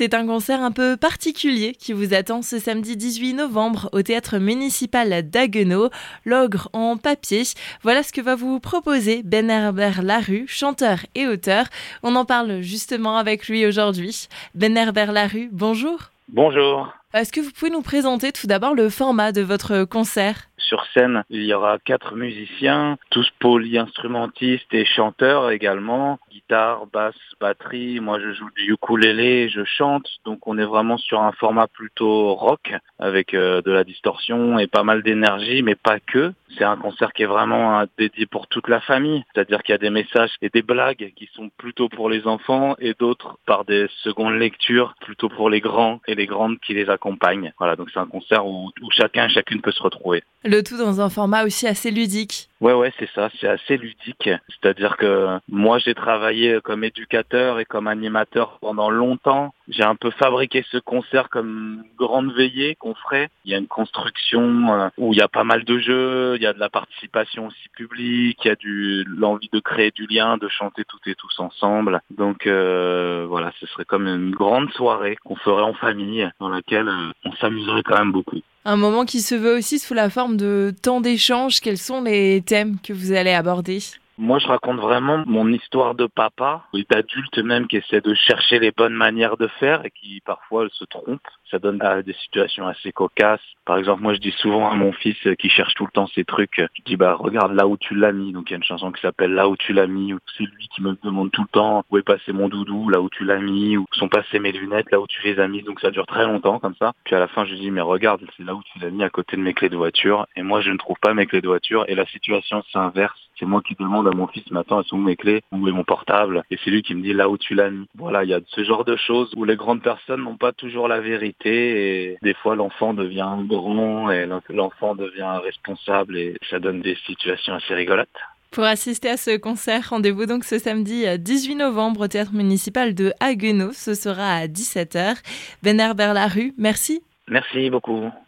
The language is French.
C'est un concert un peu particulier qui vous attend ce samedi 18 novembre au théâtre municipal d'Aguenau, l'ogre en papier. Voilà ce que va vous proposer Ben Herbert Larue, chanteur et auteur. On en parle justement avec lui aujourd'hui. Ben Herbert Larue, bonjour. Bonjour. Est-ce que vous pouvez nous présenter tout d'abord le format de votre concert? Sur scène, il y aura quatre musiciens, tous polyinstrumentistes et chanteurs également. Guitare, basse, batterie. Moi, je joue du ukulélé, je chante. Donc, on est vraiment sur un format plutôt rock avec euh, de la distorsion et pas mal d'énergie, mais pas que. C'est un concert qui est vraiment dédié pour toute la famille. C'est-à-dire qu'il y a des messages et des blagues qui sont plutôt pour les enfants et d'autres par des secondes lectures plutôt pour les grands et les grandes qui les accompagnent. Voilà, donc c'est un concert où, où chacun et chacune peut se retrouver. Le tout dans un format aussi assez ludique. Ouais, ouais, c'est ça, c'est assez ludique. C'est-à-dire que moi, j'ai travaillé comme éducateur et comme animateur pendant longtemps. J'ai un peu fabriqué ce concert comme grande veillée qu'on ferait. Il y a une construction euh, où il y a pas mal de jeux, il y a de la participation aussi publique, il y a du l'envie de créer du lien, de chanter toutes et tous ensemble. Donc euh, voilà, ce serait comme une grande soirée qu'on ferait en famille, dans laquelle euh, on s'amuserait quand même beaucoup. Un moment qui se veut aussi sous la forme de temps d'échange. Quels sont les que vous allez aborder moi, je raconte vraiment mon histoire de papa d'adulte même qui essaie de chercher les bonnes manières de faire et qui parfois se trompe. Ça donne des situations assez cocasses. Par exemple, moi, je dis souvent à mon fils qui cherche tout le temps ses trucs, je dis bah regarde là où tu l'as mis. Donc il y a une chanson qui s'appelle Là où tu l'as mis. C'est lui qui me demande tout le temps où est passé mon doudou, là où tu l'as mis, sont passées mes lunettes, là où tu les as mis. Donc ça dure très longtemps comme ça. Puis à la fin, je lui dis mais regarde, c'est là où tu l'as mis à côté de mes clés de voiture. Et moi, je ne trouve pas mes clés de voiture. Et la situation s'inverse c'est moi qui demande à mon fils maintenant, elles sont où mes clés, où est mon portable, et c'est lui qui me dit là où tu l'as mis. Voilà, il y a ce genre de choses où les grandes personnes n'ont pas toujours la vérité, et des fois l'enfant devient grand, et l'enfant devient responsable, et ça donne des situations assez rigolotes. Pour assister à ce concert, rendez-vous donc ce samedi 18 novembre au théâtre municipal de Haguenau. Ce sera à 17h. Ben Herbert Larue, merci. Merci beaucoup.